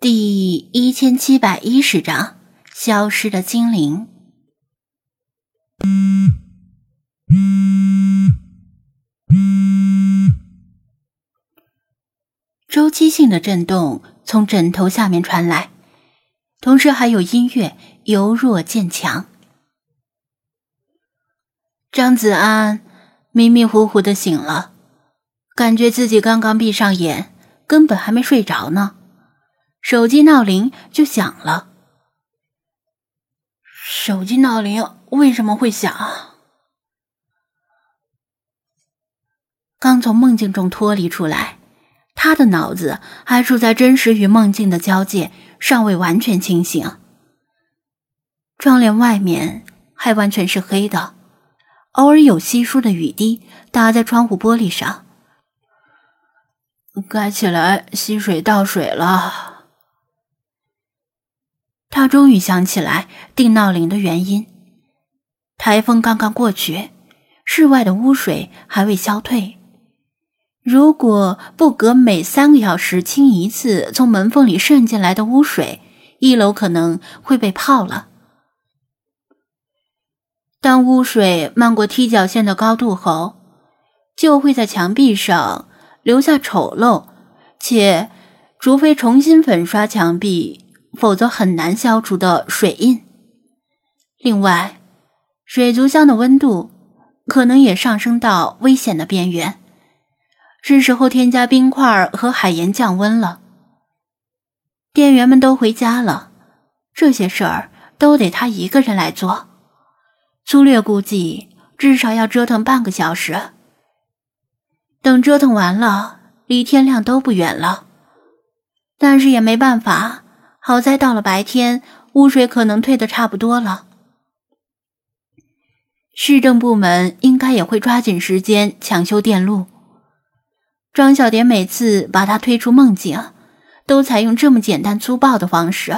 第一千七百一十章消失的精灵。周期性的震动从枕头下面传来，同时还有音乐由弱渐强。张子安迷迷糊糊的醒了，感觉自己刚刚闭上眼，根本还没睡着呢。手机闹铃就响了。手机闹铃为什么会响？刚从梦境中脱离出来，他的脑子还处在真实与梦境的交界，尚未完全清醒。窗帘外面还完全是黑的，偶尔有稀疏的雨滴打在窗户玻璃上。该起来吸水倒水了。他终于想起来定闹铃的原因。台风刚刚过去，室外的污水还未消退。如果不隔每三个小时清一次从门缝里渗进来的污水，一楼可能会被泡了。当污水漫过踢脚线的高度后，就会在墙壁上留下丑陋且，除非重新粉刷墙壁。否则很难消除的水印。另外，水族箱的温度可能也上升到危险的边缘，是时候添加冰块和海盐降温了。店员们都回家了，这些事儿都得他一个人来做。粗略估计，至少要折腾半个小时。等折腾完了，离天亮都不远了。但是也没办法。好在到了白天，污水可能退的差不多了。市政部门应该也会抓紧时间抢修电路。庄小蝶每次把他推出梦境，都采用这么简单粗暴的方式。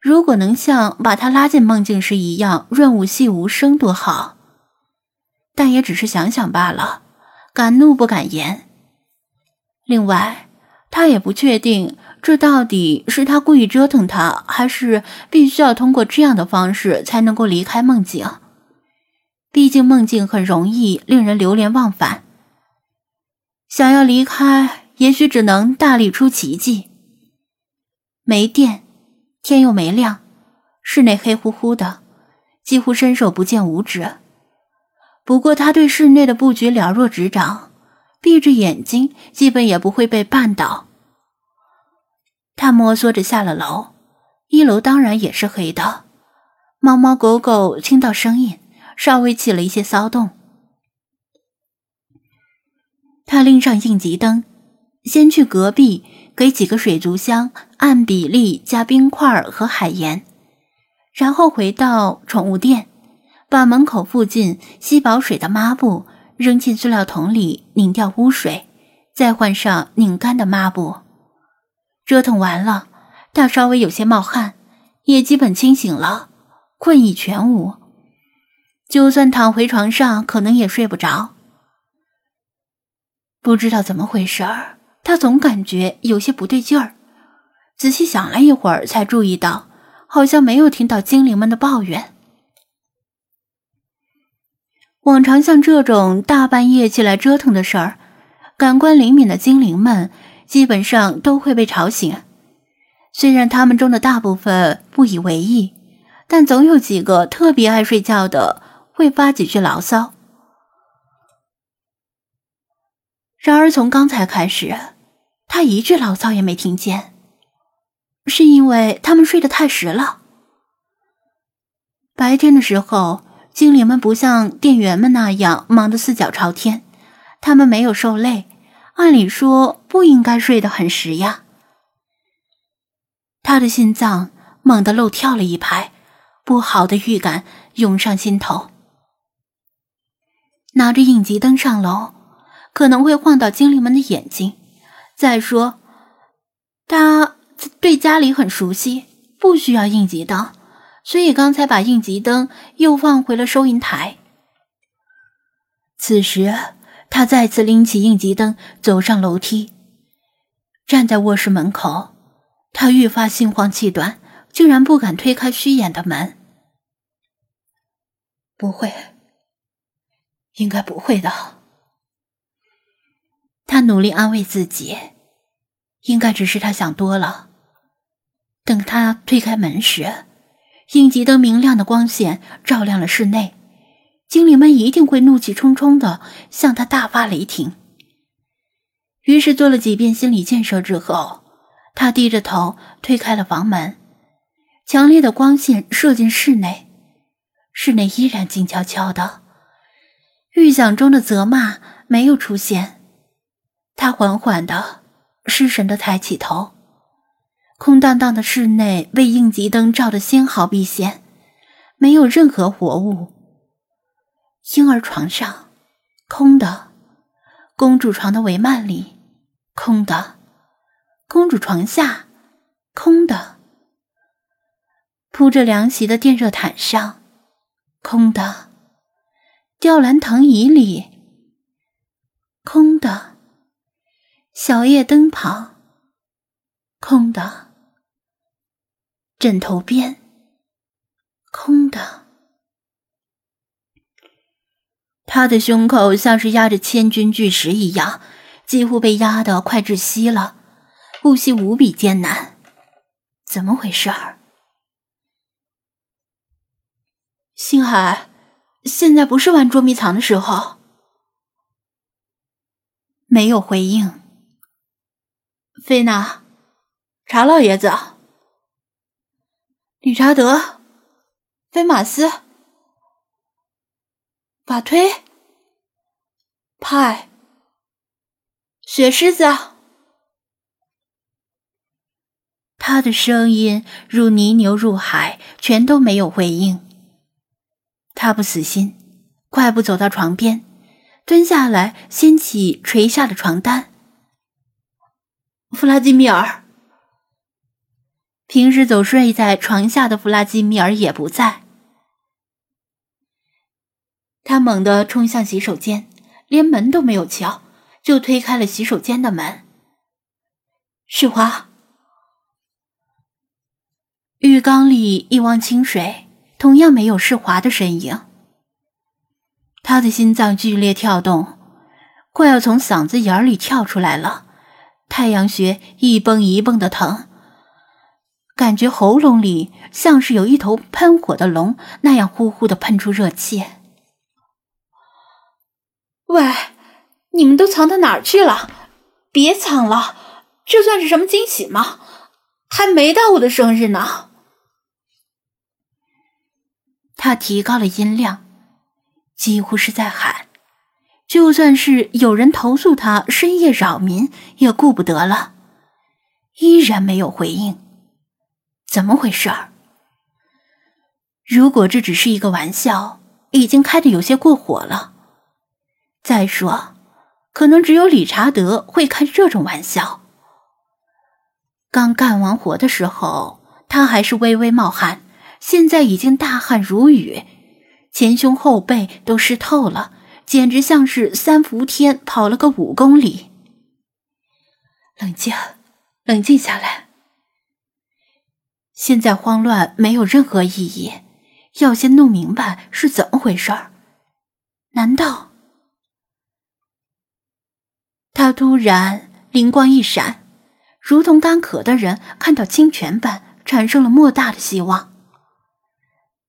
如果能像把他拉进梦境时一样润物细无声，多好！但也只是想想罢了，敢怒不敢言。另外，他也不确定。这到底是他故意折腾他，还是必须要通过这样的方式才能够离开梦境？毕竟梦境很容易令人流连忘返。想要离开，也许只能大力出奇迹。没电，天又没亮，室内黑乎乎的，几乎伸手不见五指。不过他对室内的布局了若指掌，闭着眼睛基本也不会被绊倒。他摸索着下了楼，一楼当然也是黑的，猫猫狗狗听到声音，稍微起了一些骚动。他拎上应急灯，先去隔壁给几个水族箱按比例加冰块和海盐，然后回到宠物店，把门口附近吸饱水的抹布扔进塑料桶里拧掉污水，再换上拧干的抹布。折腾完了，他稍微有些冒汗，也基本清醒了，困意全无。就算躺回床上，可能也睡不着。不知道怎么回事儿，他总感觉有些不对劲儿。仔细想了一会儿，才注意到，好像没有听到精灵们的抱怨。往常像这种大半夜起来折腾的事儿，感官灵敏的精灵们。基本上都会被吵醒，虽然他们中的大部分不以为意，但总有几个特别爱睡觉的会发几句牢骚。然而从刚才开始，他一句牢骚也没听见，是因为他们睡得太实了。白天的时候，精灵们不像店员们那样忙得四脚朝天，他们没有受累。按理说不应该睡得很实呀。他的心脏猛地漏跳了一拍，不好的预感涌上心头。拿着应急灯上楼，可能会晃到精灵们的眼睛。再说，他对家里很熟悉，不需要应急灯，所以刚才把应急灯又放回了收银台。此时。他再次拎起应急灯，走上楼梯，站在卧室门口，他愈发心慌气短，竟然不敢推开虚掩的门。不会，应该不会的。他努力安慰自己，应该只是他想多了。等他推开门时，应急灯明亮的光线照亮了室内，精灵们一定会怒气冲冲的向他大发雷霆。于是做了几遍心理建设之后，他低着头推开了房门，强烈的光线射进室内，室内依然静悄悄的，预想中的责骂没有出现。他缓缓的、失神的抬起头，空荡荡的室内被应急灯照得纤毫毕现，没有任何活物。婴儿床上，空的；公主床的帷幔里，空的；公主床下，空的；铺着凉席的电热毯上，空的；吊兰藤椅里，空的。小夜灯旁，空的；枕头边，空的。他的胸口像是压着千钧巨石一样，几乎被压得快窒息了，呼吸无比艰难。怎么回事儿？星海，现在不是玩捉迷藏的时候。没有回应。菲娜，查老爷子，理查德，菲马斯，法推，派，雪狮子。他的声音如泥牛入海，全都没有回应。他不死心，快步走到床边，蹲下来掀起垂下的床单。弗拉基米尔，平时总睡在床下的弗拉基米尔也不在。他猛地冲向洗手间，连门都没有敲，就推开了洗手间的门。世华，浴缸里一汪清水，同样没有世华的身影。他的心脏剧烈跳动，快要从嗓子眼里跳出来了。太阳穴一蹦一蹦的疼，感觉喉咙里像是有一头喷火的龙那样呼呼的喷出热气。喂，你们都藏到哪儿去了？别藏了，这算是什么惊喜吗？还没到我的生日呢。他提高了音量，几乎是在喊。就算是有人投诉他深夜扰民，也顾不得了，依然没有回应。怎么回事儿？如果这只是一个玩笑，已经开的有些过火了。再说，可能只有理查德会开这种玩笑。刚干完活的时候，他还是微微冒汗，现在已经大汗如雨，前胸后背都湿透了。简直像是三伏天跑了个五公里。冷静，冷静下来。现在慌乱没有任何意义，要先弄明白是怎么回事儿。难道……他突然灵光一闪，如同干渴的人看到清泉般，产生了莫大的希望。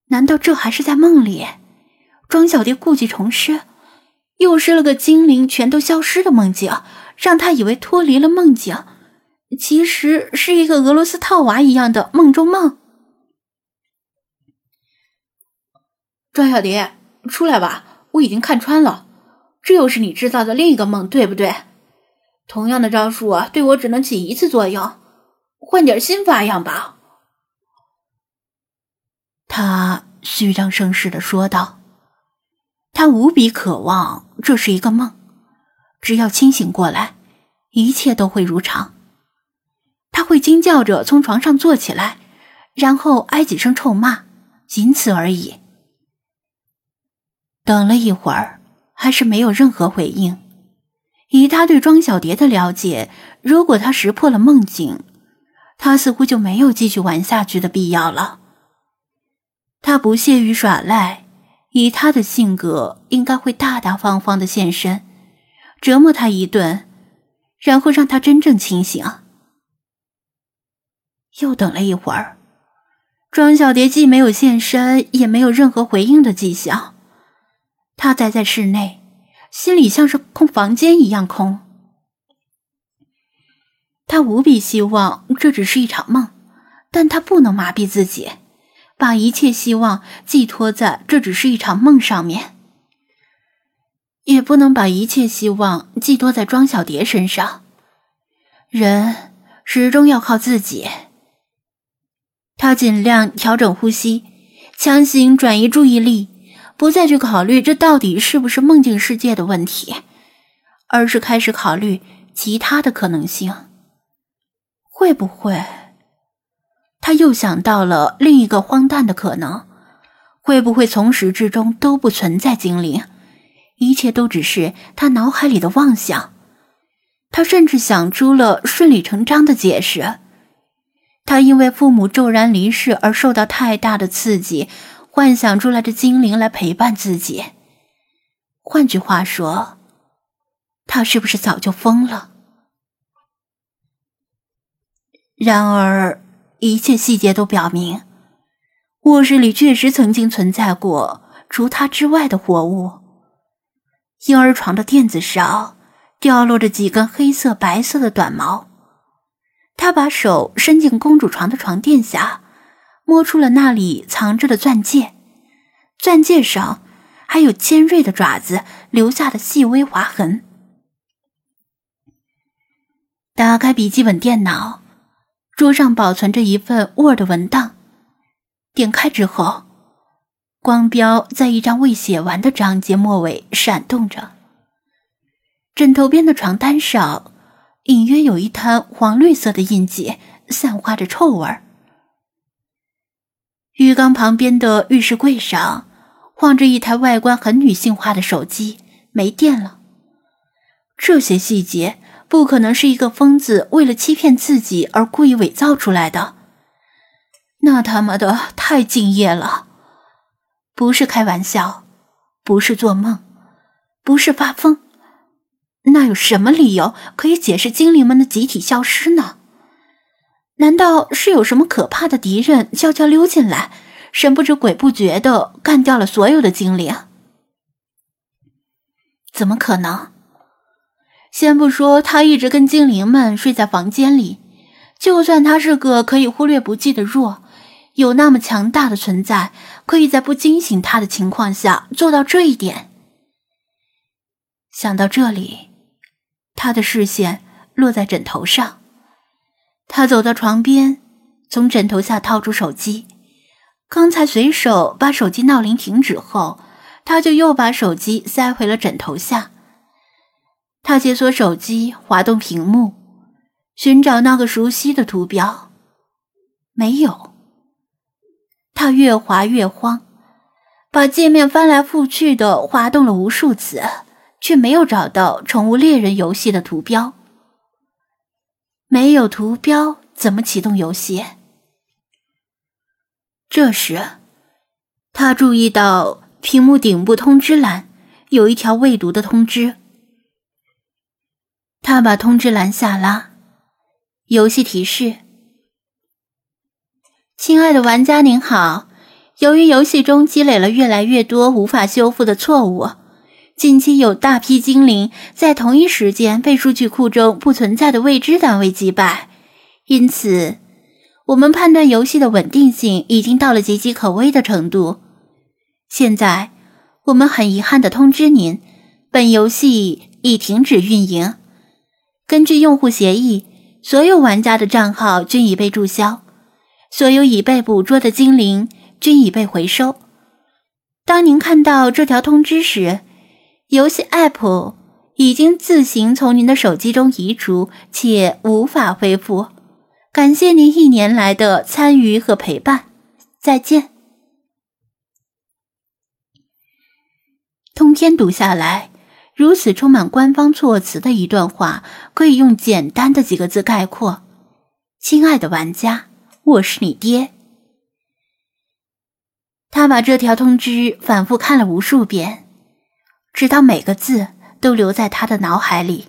难道这还是在梦里？庄小蝶故技重施？又是了个精灵全都消失的梦境，让他以为脱离了梦境，其实是一个俄罗斯套娃一样的梦中梦。庄小蝶，出来吧，我已经看穿了，这又是你制造的另一个梦，对不对？同样的招数啊，对我只能起一次作用，换点新花样吧。他虚张声势的说道。他无比渴望这是一个梦，只要清醒过来，一切都会如常。他会惊叫着从床上坐起来，然后挨几声臭骂，仅此而已。等了一会儿，还是没有任何回应。以他对庄小蝶的了解，如果他识破了梦境，他似乎就没有继续玩下去的必要了。他不屑于耍赖，以他的性格，应该会大大方方的现身，折磨他一顿，然后让他真正清醒。又等了一会儿，庄小蝶既没有现身，也没有任何回应的迹象。他待在室内，心里像是空房间一样空。他无比希望这只是一场梦，但他不能麻痹自己，把一切希望寄托在这只是一场梦上面，也不能把一切希望寄托在庄小蝶身上。人始终要靠自己。他尽量调整呼吸，强行转移注意力，不再去考虑这到底是不是梦境世界的问题，而是开始考虑其他的可能性。会不会？他又想到了另一个荒诞的可能：会不会从始至终都不存在精灵，一切都只是他脑海里的妄想？他甚至想出了顺理成章的解释。他因为父母骤然离世而受到太大的刺激，幻想出来的精灵来陪伴自己。换句话说，他是不是早就疯了？然而，一切细节都表明，卧室里确实曾经存在过除他之外的活物。婴儿床的垫子上掉落着几根黑色、白色的短毛。他把手伸进公主床的床垫下，摸出了那里藏着的钻戒，钻戒上还有尖锐的爪子留下的细微划痕。打开笔记本电脑，桌上保存着一份 Word 文档，点开之后，光标在一张未写完的章节末尾闪动着。枕头边的床单上。隐约有一滩黄绿色的印记，散发着臭味儿。浴缸旁边的浴室柜上，放着一台外观很女性化的手机，没电了。这些细节不可能是一个疯子为了欺骗自己而故意伪造出来的。那他妈的太敬业了！不是开玩笑，不是做梦，不是发疯。那有什么理由可以解释精灵们的集体消失呢？难道是有什么可怕的敌人悄悄溜进来，神不知鬼不觉的干掉了所有的精灵？怎么可能？先不说他一直跟精灵们睡在房间里，就算他是个可以忽略不计的弱，有那么强大的存在，可以在不惊醒他的情况下做到这一点。想到这里。他的视线落在枕头上，他走到床边，从枕头下掏出手机。刚才随手把手机闹铃停止后，他就又把手机塞回了枕头下。他解锁手机，滑动屏幕，寻找那个熟悉的图标，没有。他越滑越慌，把界面翻来覆去的滑动了无数次。却没有找到《宠物猎人》游戏的图标。没有图标，怎么启动游戏？这时，他注意到屏幕顶部通知栏有一条未读的通知。他把通知栏下拉，游戏提示：“亲爱的玩家您好，由于游戏中积累了越来越多无法修复的错误。”近期有大批精灵在同一时间被数据库中不存在的未知单位击败，因此我们判断游戏的稳定性已经到了岌岌可危的程度。现在我们很遗憾地通知您，本游戏已停止运营。根据用户协议，所有玩家的账号均已被注销，所有已被捕捉的精灵均已被回收。当您看到这条通知时，游戏 App 已经自行从您的手机中移除，且无法恢复。感谢您一年来的参与和陪伴，再见。通篇读下来，如此充满官方措辞的一段话，可以用简单的几个字概括：亲爱的玩家，我是你爹。”他把这条通知反复看了无数遍，直到每个字都留在他的脑海里。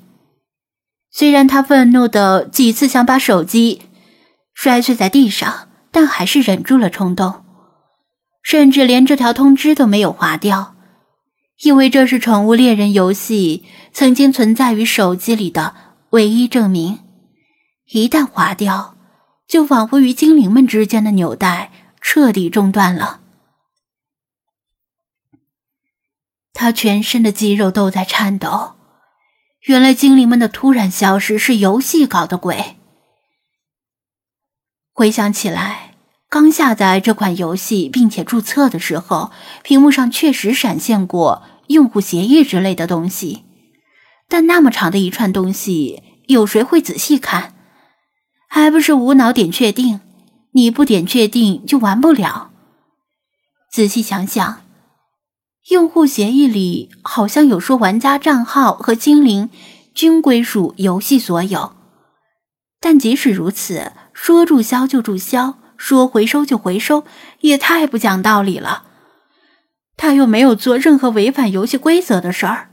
虽然他愤怒的几次想把手机摔碎在地上，但还是忍住了冲动，甚至连这条通知都没有划掉，因为这是宠物猎人游戏曾经存在于手机里的唯一证明。一旦划掉，就仿佛与精灵们之间的纽带彻底中断了。他全身的肌肉都在颤抖。原来精灵们的突然消失是游戏搞的鬼。回想起来，刚下载这款游戏并且注册的时候，屏幕上确实闪现过用户协议之类的东西，但那么长的一串东西，有谁会仔细看？还不是无脑点确定？你不点确定就玩不了。仔细想想。用户协议里好像有说玩家账号和精灵均归属游戏所有，但即使如此，说注销就注销，说回收就回收，也太不讲道理了。他又没有做任何违反游戏规则的事儿。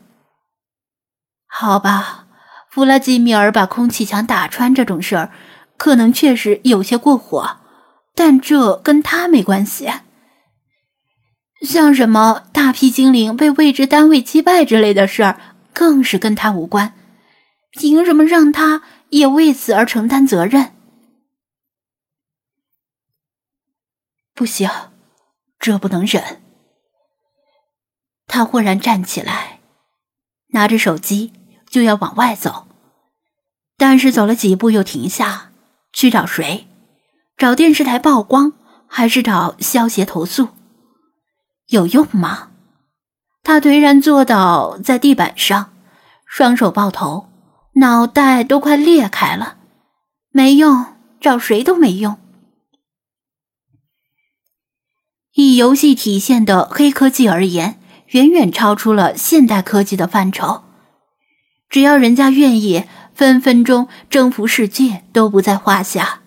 好吧，弗拉基米尔把空气墙打穿这种事儿，可能确实有些过火，但这跟他没关系。像什么大批精灵被未知单位击败之类的事儿，更是跟他无关。凭什么让他也为此而承担责任？不行，这不能忍。他忽然站起来，拿着手机就要往外走，但是走了几步又停下，去找谁？找电视台曝光，还是找消协投诉？有用吗？他颓然坐倒在地板上，双手抱头，脑袋都快裂开了。没用，找谁都没用。以游戏体现的黑科技而言，远远超出了现代科技的范畴。只要人家愿意，分分钟征服世界都不在话下。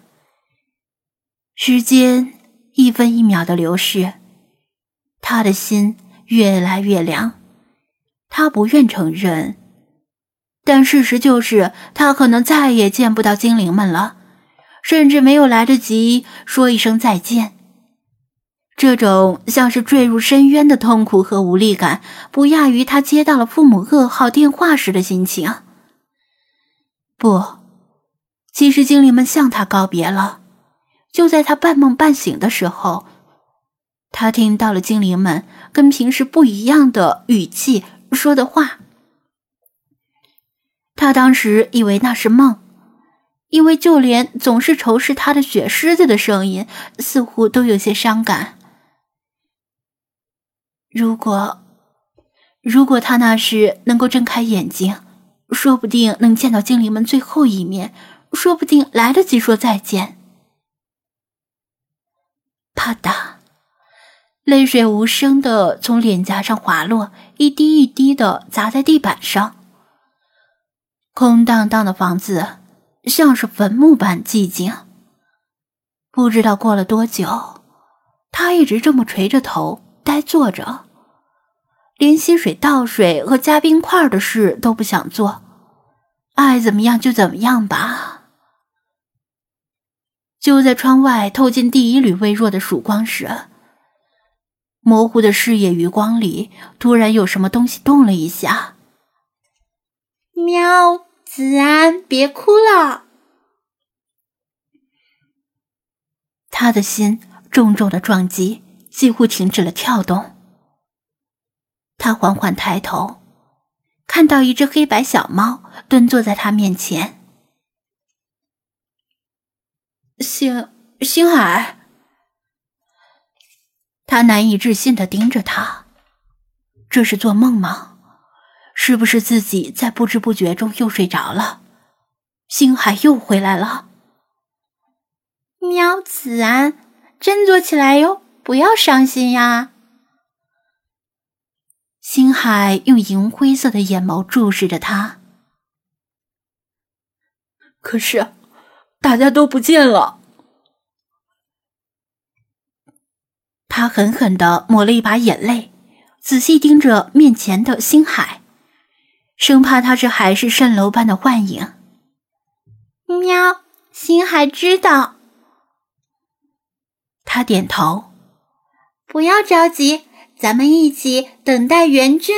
时间一分一秒的流逝。他的心越来越凉，他不愿承认，但事实就是，他可能再也见不到精灵们了，甚至没有来得及说一声再见。这种像是坠入深渊的痛苦和无力感，不亚于他接到了父母噩耗电话时的心情。不，其实精灵们向他告别了，就在他半梦半醒的时候。他听到了精灵们跟平时不一样的语气说的话。他当时以为那是梦，因为就连总是仇视他的雪狮子的声音似乎都有些伤感。如果，如果他那时能够睁开眼睛，说不定能见到精灵们最后一面，说不定来得及说再见。啪嗒。泪水无声的从脸颊上滑落，一滴一滴的砸在地板上。空荡荡的房子像是坟墓般寂静。不知道过了多久，他一直这么垂着头呆坐着，连洗水倒水和加冰块的事都不想做，爱怎么样就怎么样吧。就在窗外透进第一缕微弱的曙光时。模糊的视野余光里，突然有什么东西动了一下。喵，子安，别哭了。他的心重重的撞击，几乎停止了跳动。他缓缓抬头，看到一只黑白小猫蹲坐在他面前。星星海。他难以置信的盯着他，这是做梦吗？是不是自己在不知不觉中又睡着了？星海又回来了。喵，子安，振作起来哟，不要伤心呀！星海用银灰色的眼眸注视着他。可是，大家都不见了。他狠狠的抹了一把眼泪，仔细盯着面前的星海，生怕他这海市蜃楼般的幻影。喵，星海知道。他点头，不要着急，咱们一起等待援军。